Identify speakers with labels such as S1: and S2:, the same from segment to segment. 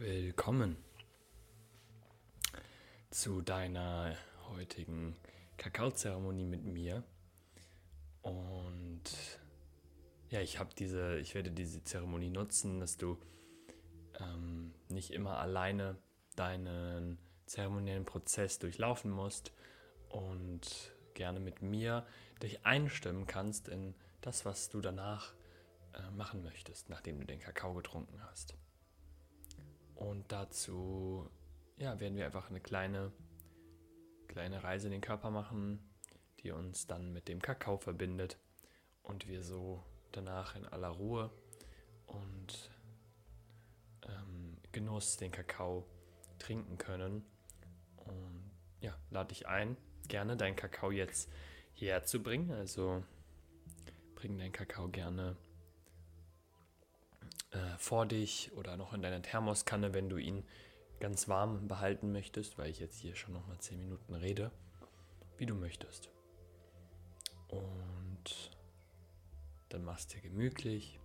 S1: Willkommen zu deiner heutigen Kakaozeremonie mit mir. Und ja, ich habe diese, ich werde diese Zeremonie nutzen, dass du ähm, nicht immer alleine deinen zeremoniellen Prozess durchlaufen musst und gerne mit mir dich einstimmen kannst in das, was du danach äh, machen möchtest, nachdem du den Kakao getrunken hast. Und dazu ja, werden wir einfach eine kleine, kleine Reise in den Körper machen, die uns dann mit dem Kakao verbindet und wir so danach in aller Ruhe und ähm, Genuss den Kakao trinken können. Und ja, lade dich ein, gerne deinen Kakao jetzt hierher zu bringen. Also bring deinen Kakao gerne äh, vor dich oder noch in deiner Thermoskanne, wenn du ihn ganz warm behalten möchtest, weil ich jetzt hier schon noch mal 10 Minuten rede, wie du möchtest. Und dann machst du dir gemütlich.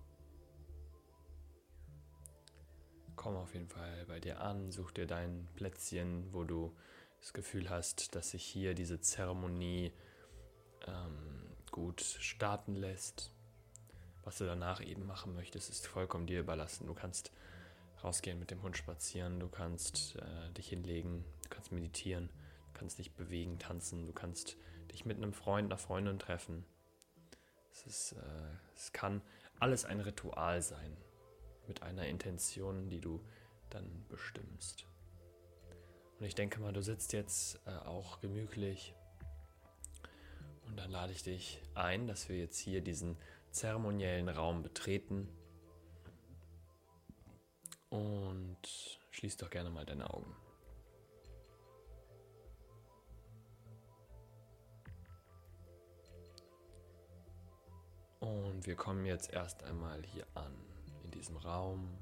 S1: Komm auf jeden Fall bei dir an, such dir dein Plätzchen, wo du das Gefühl hast, dass sich hier diese Zeremonie ähm, gut starten lässt. Was du danach eben machen möchtest, ist vollkommen dir überlassen. Du kannst rausgehen mit dem Hund spazieren, du kannst äh, dich hinlegen, du kannst meditieren, du kannst dich bewegen, tanzen, du kannst dich mit einem Freund, einer Freundin treffen. Es, ist, äh, es kann alles ein Ritual sein, mit einer Intention, die du dann bestimmst. Und ich denke mal, du sitzt jetzt äh, auch gemütlich und dann lade ich dich ein, dass wir jetzt hier diesen zeremoniellen Raum betreten. Und schließ doch gerne mal deine Augen. Und wir kommen jetzt erst einmal hier an, in diesem Raum.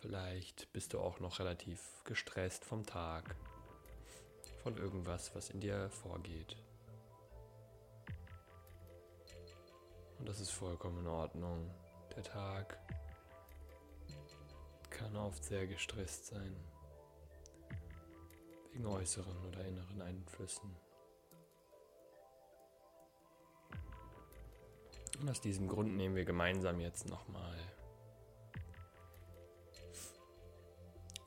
S1: Vielleicht bist du auch noch relativ gestresst vom Tag von irgendwas, was in dir vorgeht. Und das ist vollkommen in Ordnung. Der Tag kann oft sehr gestresst sein. Wegen äußeren oder inneren Einflüssen. Und aus diesem Grund nehmen wir gemeinsam jetzt nochmal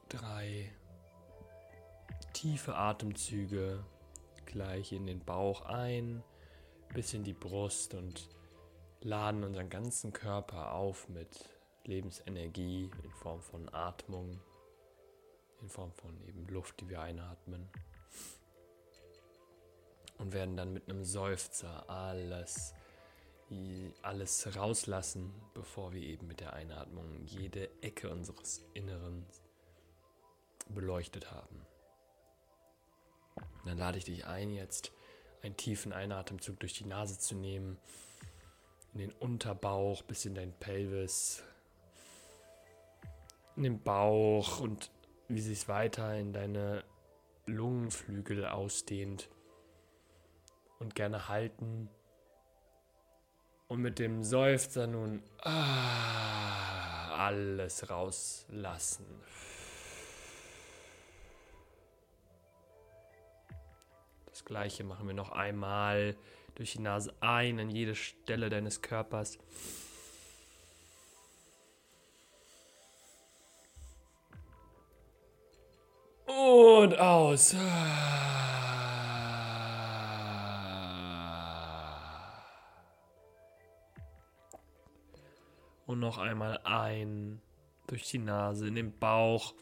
S1: drei tiefe Atemzüge gleich in den Bauch ein, bis in die Brust und laden unseren ganzen Körper auf mit Lebensenergie in Form von Atmung, in Form von eben Luft, die wir einatmen. Und werden dann mit einem Seufzer alles, alles rauslassen, bevor wir eben mit der Einatmung jede Ecke unseres Inneren beleuchtet haben. Dann lade ich dich ein, jetzt einen tiefen Einatemzug durch die Nase zu nehmen, in den Unterbauch bis in dein Pelvis, in den Bauch und wie sich weiter in deine Lungenflügel ausdehnt und gerne halten und mit dem Seufzer nun ah, alles rauslassen. Das gleiche machen wir noch einmal durch die Nase ein an jede Stelle deines Körpers. Und aus. Und noch einmal ein durch die Nase in den Bauch,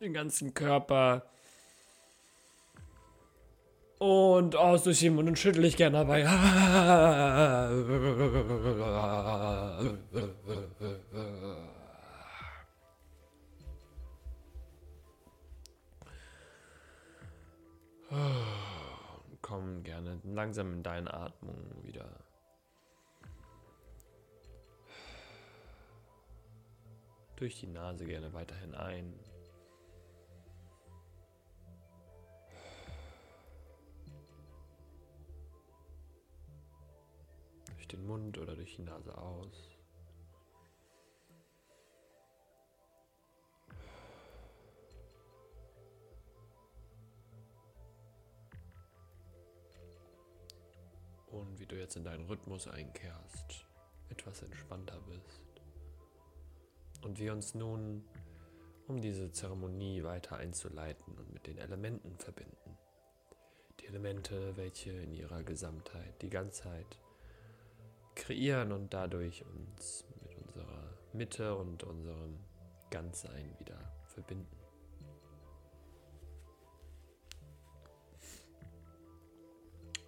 S1: den ganzen Körper. Und aus durch den Mund und schüttel ich gerne dabei. Komm gerne langsam in deine Atmung wieder. Durch die Nase gerne weiterhin ein. Durch den Mund oder durch die Nase aus. Und wie du jetzt in deinen Rhythmus einkehrst, etwas entspannter bist. Und wir uns nun, um diese Zeremonie weiter einzuleiten und mit den Elementen verbinden. Die Elemente, welche in ihrer Gesamtheit die Ganzheit kreieren und dadurch uns mit unserer Mitte und unserem Ganzsein wieder verbinden.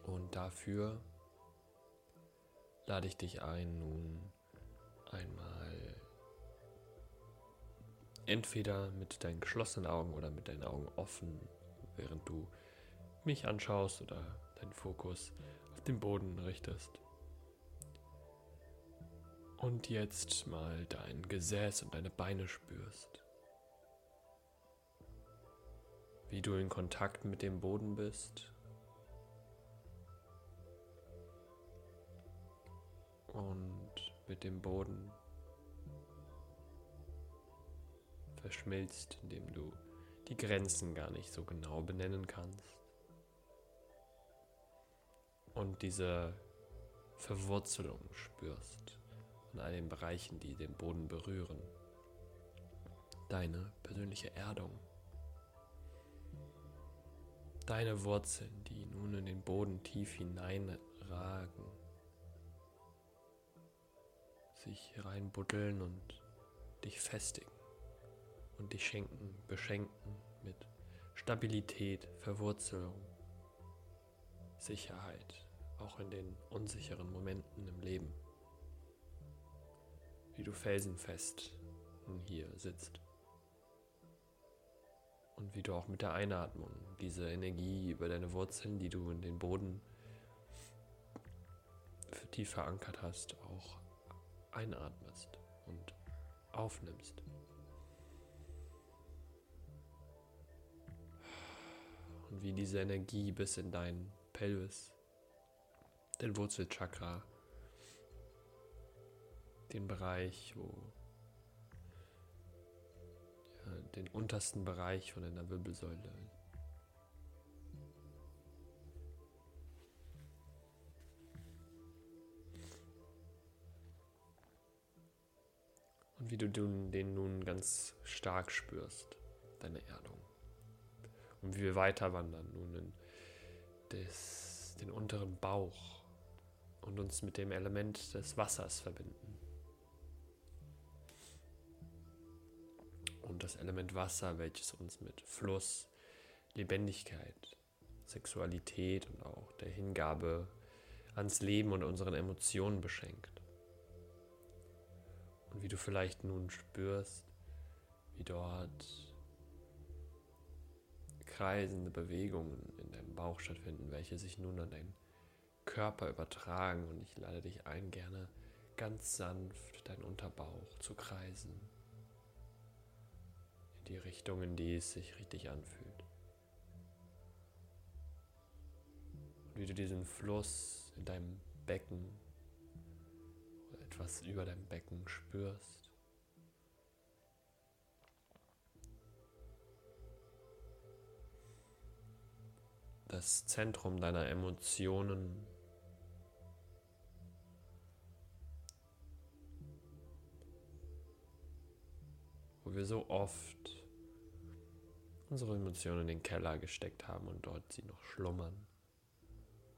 S1: Und dafür lade ich dich ein, nun einmal entweder mit deinen geschlossenen Augen oder mit deinen Augen offen, während du mich anschaust oder deinen Fokus auf den Boden richtest. Und jetzt mal dein Gesäß und deine Beine spürst. Wie du in Kontakt mit dem Boden bist und mit dem Boden verschmilzt, indem du die Grenzen gar nicht so genau benennen kannst. Und diese Verwurzelung spürst in all den Bereichen, die den Boden berühren. Deine persönliche Erdung. Deine Wurzeln, die nun in den Boden tief hineinragen sich reinbuddeln und dich festigen und dich schenken, beschenken mit Stabilität, Verwurzelung, Sicherheit, auch in den unsicheren Momenten im Leben. Wie du felsenfest hier sitzt. Und wie du auch mit der Einatmung diese Energie über deine Wurzeln, die du in den Boden tief verankert hast, auch einatmest und aufnimmst. Und wie diese Energie bis in dein Pelvis, den Wurzelchakra, den Bereich, wo ja, den untersten Bereich von deiner Wirbelsäule Und wie du den nun ganz stark spürst, deine Erdung. Und wie wir weiter wandern nun in des, den unteren Bauch und uns mit dem Element des Wassers verbinden. Und das Element Wasser, welches uns mit Fluss, Lebendigkeit, Sexualität und auch der Hingabe ans Leben und unseren Emotionen beschenkt. Und wie du vielleicht nun spürst, wie dort kreisende Bewegungen in deinem Bauch stattfinden, welche sich nun an deinen Körper übertragen. Und ich lade dich ein, gerne ganz sanft deinen Unterbauch zu kreisen. Die Richtung, in die es sich richtig anfühlt. Und wie du diesen Fluss in deinem Becken etwas über deinem Becken spürst. Das Zentrum deiner Emotionen. Wo wir so oft unsere Emotionen in den Keller gesteckt haben und dort sie noch schlummern.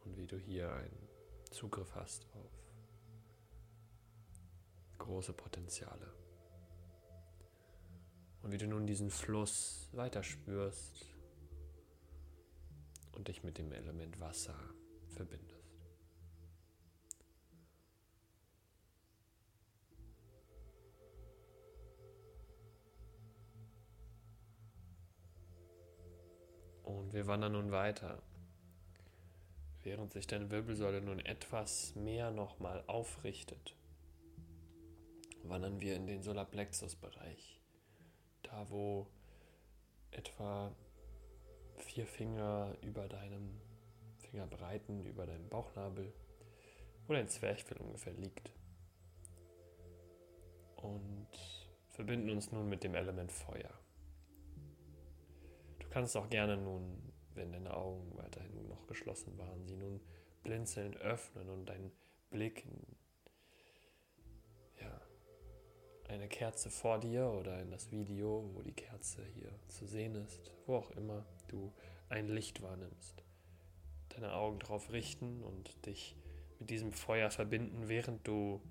S1: Und wie du hier einen Zugriff hast auf große Potenziale. Und wie du nun diesen Fluss weiter spürst und dich mit dem Element Wasser verbindest. Wir wandern nun weiter. Während sich deine Wirbelsäule nun etwas mehr nochmal aufrichtet wandern wir in den Solarplexus-Bereich. Da, wo etwa vier Finger über deinem Fingerbreiten, über deinem Bauchnabel, wo dein Zwerchfell ungefähr liegt. Und verbinden uns nun mit dem Element Feuer. Kannst auch gerne nun, wenn deine Augen weiterhin noch geschlossen waren, sie nun blinzelnd öffnen und deinen Blick in ja, eine Kerze vor dir oder in das Video, wo die Kerze hier zu sehen ist, wo auch immer du ein Licht wahrnimmst. Deine Augen darauf richten und dich mit diesem Feuer verbinden, während du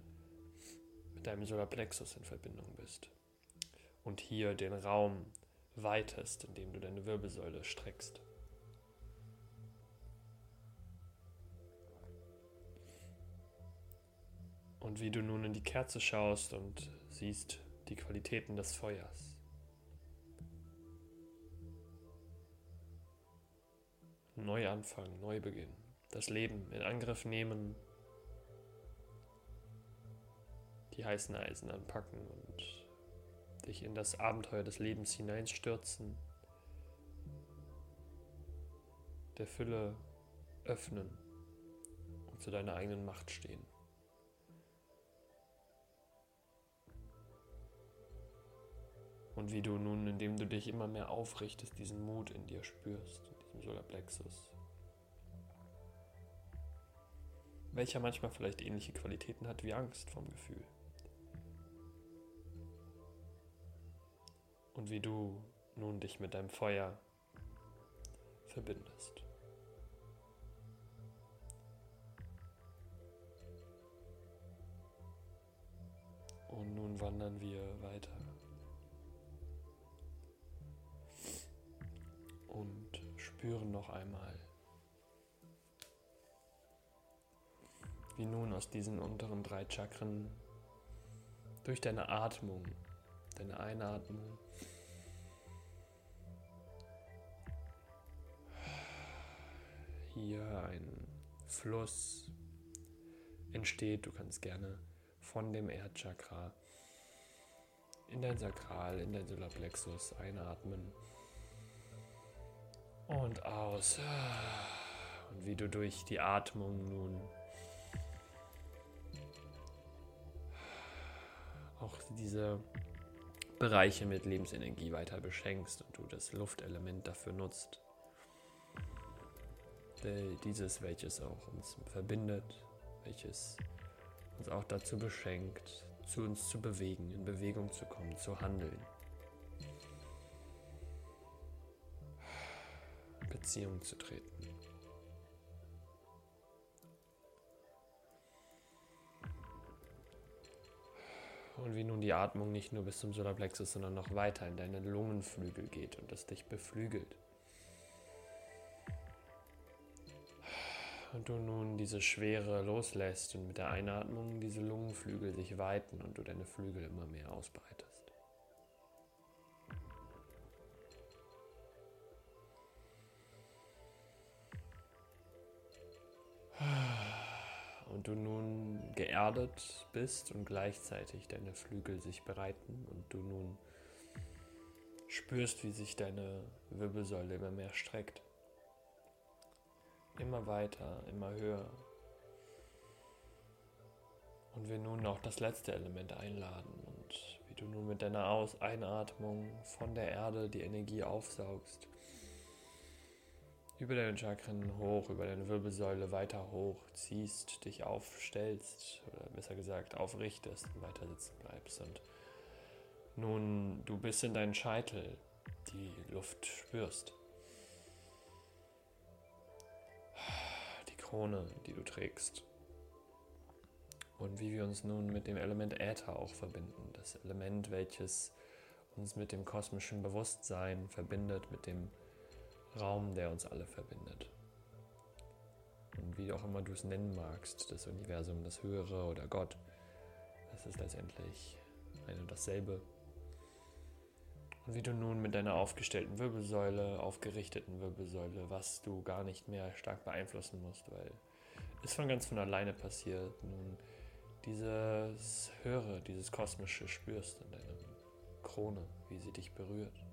S1: mit deinem Solarplexus in Verbindung bist. Und hier den Raum weitest, indem du deine Wirbelsäule streckst. Und wie du nun in die Kerze schaust und siehst die Qualitäten des Feuers. Neuanfang, Neubeginn, das Leben in Angriff nehmen, die heißen Eisen anpacken und dich in das Abenteuer des Lebens hineinstürzen, der Fülle öffnen und zu deiner eigenen Macht stehen. Und wie du nun, indem du dich immer mehr aufrichtest, diesen Mut in dir spürst, in diesem Solarplexus. Welcher manchmal vielleicht ähnliche Qualitäten hat wie Angst vom Gefühl. Und wie du nun dich mit deinem Feuer verbindest. Und nun wandern wir weiter und spüren noch einmal, wie nun aus diesen unteren drei Chakren durch deine Atmung, deine Einatmung, hier ein Fluss entsteht. Du kannst gerne von dem Erdchakra in dein Sakral, in dein Solarplexus einatmen und aus. Und wie du durch die Atmung nun auch diese Bereiche mit Lebensenergie weiter beschenkst und du das Luftelement dafür nutzt. Dieses, welches auch uns verbindet, welches uns auch dazu beschenkt, zu uns zu bewegen, in Bewegung zu kommen, zu handeln. Beziehung zu treten. Und wie nun die Atmung nicht nur bis zum Solarplexus, sondern noch weiter in deine Lungenflügel geht und das dich beflügelt. Und du nun diese Schwere loslässt und mit der Einatmung diese Lungenflügel sich weiten und du deine Flügel immer mehr ausbreitest. und du nun geerdet bist und gleichzeitig deine Flügel sich bereiten und du nun spürst, wie sich deine Wirbelsäule immer mehr streckt. Immer weiter, immer höher. Und wir nun auch das letzte Element einladen und wie du nun mit deiner Aus Einatmung von der Erde die Energie aufsaugst über deine Chakren hoch, über deine Wirbelsäule weiter hoch ziehst, dich aufstellst oder besser gesagt aufrichtest und weiter sitzen bleibst. Und nun du bis in deinen Scheitel die Luft spürst. Die Krone, die du trägst. Und wie wir uns nun mit dem Element Äther auch verbinden. Das Element, welches uns mit dem kosmischen Bewusstsein verbindet, mit dem Raum, der uns alle verbindet. Und wie auch immer du es nennen magst, das Universum, das Höhere oder Gott, das ist letztendlich ein und dasselbe. Und wie du nun mit deiner aufgestellten Wirbelsäule, aufgerichteten Wirbelsäule, was du gar nicht mehr stark beeinflussen musst, weil es von ganz von alleine passiert, nun dieses Höhere, dieses Kosmische spürst in deiner Krone, wie sie dich berührt.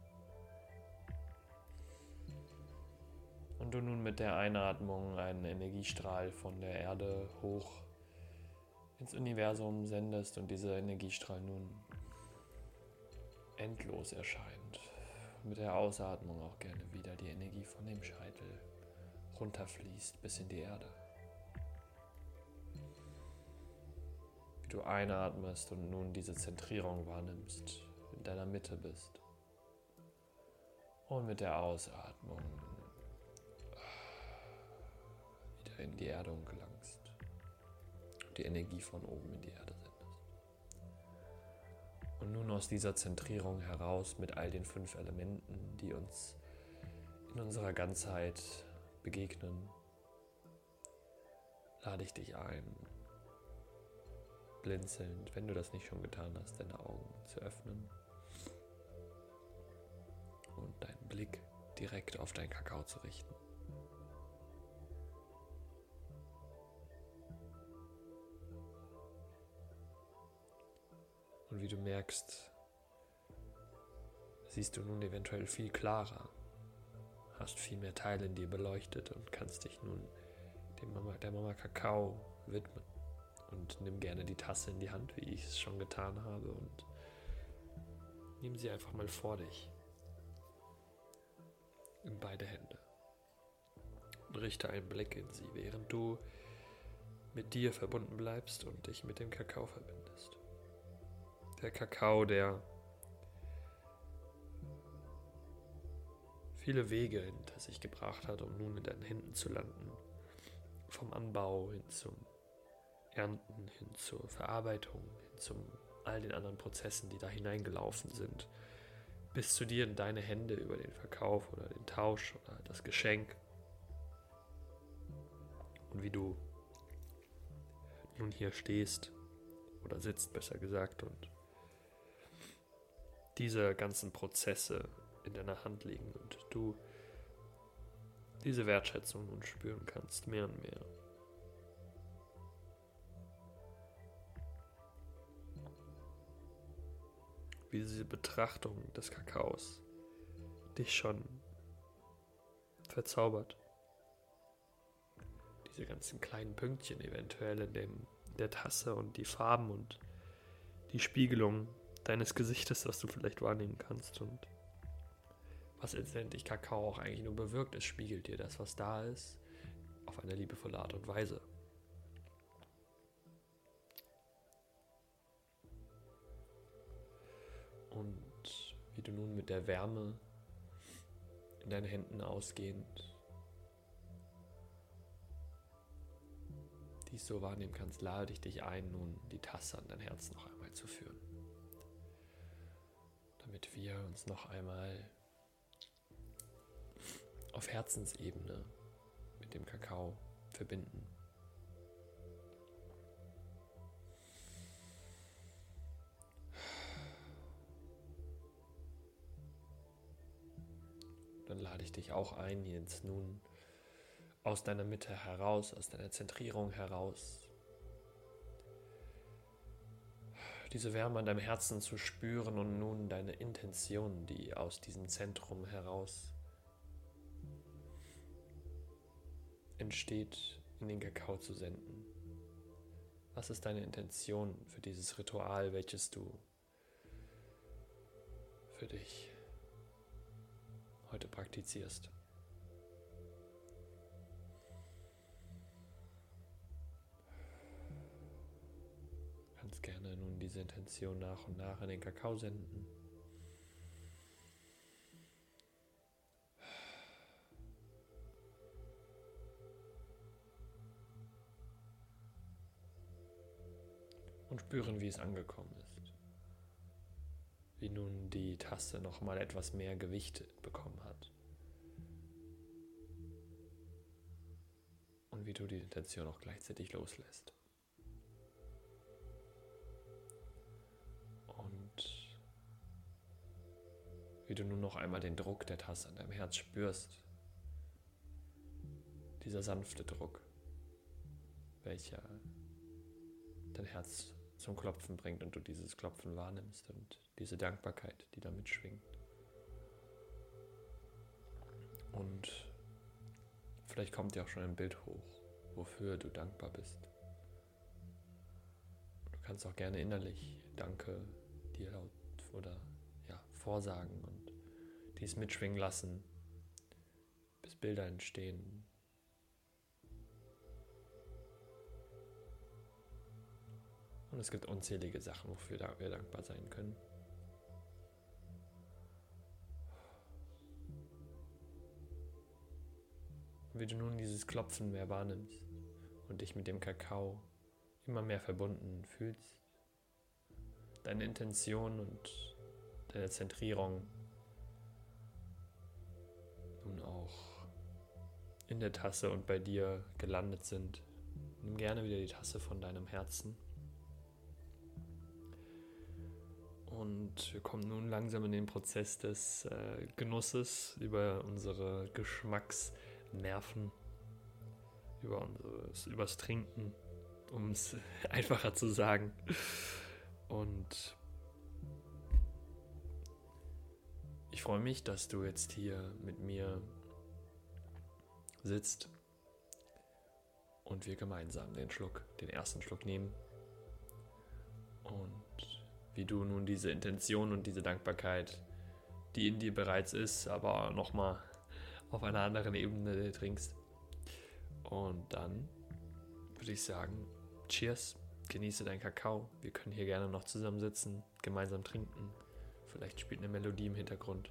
S1: Und du nun mit der Einatmung einen Energiestrahl von der Erde hoch ins Universum sendest und dieser Energiestrahl nun endlos erscheint. Mit der Ausatmung auch gerne wieder die Energie von dem Scheitel runterfließt bis in die Erde. Wie du einatmest und nun diese Zentrierung wahrnimmst, in deiner Mitte bist. Und mit der Ausatmung wieder in die Erdung gelangst. Die Energie von oben in die Erde sendest. Und nun aus dieser Zentrierung heraus mit all den fünf Elementen, die uns in unserer Ganzheit begegnen, lade ich dich ein, blinzelnd, wenn du das nicht schon getan hast, deine Augen zu öffnen und deinen Blick direkt auf dein Kakao zu richten. Und wie du merkst, siehst du nun eventuell viel klarer, hast viel mehr Teile in dir beleuchtet und kannst dich nun dem Mama, der Mama Kakao widmen. Und nimm gerne die Tasse in die Hand, wie ich es schon getan habe, und nimm sie einfach mal vor dich. In beide Hände. Und richte einen Blick in sie, während du mit dir verbunden bleibst und dich mit dem Kakao verbindest. Der Kakao, der viele Wege hinter sich gebracht hat, um nun in deinen Händen zu landen. Vom Anbau hin zum Ernten, hin zur Verarbeitung, hin zu all den anderen Prozessen, die da hineingelaufen sind, bis zu dir in deine Hände über den Verkauf oder den Tausch oder das Geschenk. Und wie du nun hier stehst oder sitzt, besser gesagt, und diese ganzen Prozesse in deiner Hand liegen und du diese Wertschätzung nun spüren kannst, mehr und mehr. Wie diese Betrachtung des Kakaos dich schon verzaubert. Diese ganzen kleinen Pünktchen eventuell in dem, der Tasse und die Farben und die Spiegelung deines Gesichtes, das du vielleicht wahrnehmen kannst und was letztendlich Kakao auch eigentlich nur bewirkt, es spiegelt dir das, was da ist, auf eine liebevolle Art und Weise. Und wie du nun mit der Wärme in deinen Händen ausgehend dies so wahrnehmen kannst, lade ich dich ein, nun die Tasse an dein Herz noch einmal zu führen damit wir uns noch einmal auf Herzensebene mit dem Kakao verbinden. Dann lade ich dich auch ein, jetzt nun aus deiner Mitte heraus, aus deiner Zentrierung heraus, diese Wärme an deinem Herzen zu spüren und nun deine Intention, die aus diesem Zentrum heraus entsteht, in den Kakao zu senden. Was ist deine Intention für dieses Ritual, welches du für dich heute praktizierst? Kannst gerne nun diese Intention nach und nach in den Kakao senden. Und spüren, wie es angekommen ist. Wie nun die Tasse nochmal etwas mehr Gewicht bekommen hat. Und wie du die Intention auch gleichzeitig loslässt. Wie du nur noch einmal den Druck der Tasse an deinem Herz spürst. Dieser sanfte Druck, welcher dein Herz zum Klopfen bringt und du dieses Klopfen wahrnimmst und diese Dankbarkeit, die damit schwingt. Und vielleicht kommt dir auch schon ein Bild hoch, wofür du dankbar bist. kannst auch gerne innerlich Danke dir laut oder ja, vorsagen und dies mitschwingen lassen, bis Bilder entstehen. Und es gibt unzählige Sachen, wofür wir dankbar sein können. Wie du nun dieses Klopfen mehr wahrnimmst und dich mit dem Kakao immer mehr verbunden fühlst, deine Intention und deine Zentrierung in der Tasse und bei dir gelandet sind. Nimm gerne wieder die Tasse von deinem Herzen. Und wir kommen nun langsam in den Prozess des äh, Genusses über unsere Geschmacksnerven, über übers Trinken, um es einfacher zu sagen. Und ich freue mich, dass du jetzt hier mit mir sitzt und wir gemeinsam den Schluck, den ersten Schluck nehmen. Und wie du nun diese Intention und diese Dankbarkeit, die in dir bereits ist, aber nochmal auf einer anderen Ebene trinkst. Und dann würde ich sagen, Cheers genieße deinen Kakao. Wir können hier gerne noch zusammensitzen, gemeinsam trinken. Vielleicht spielt eine Melodie im Hintergrund.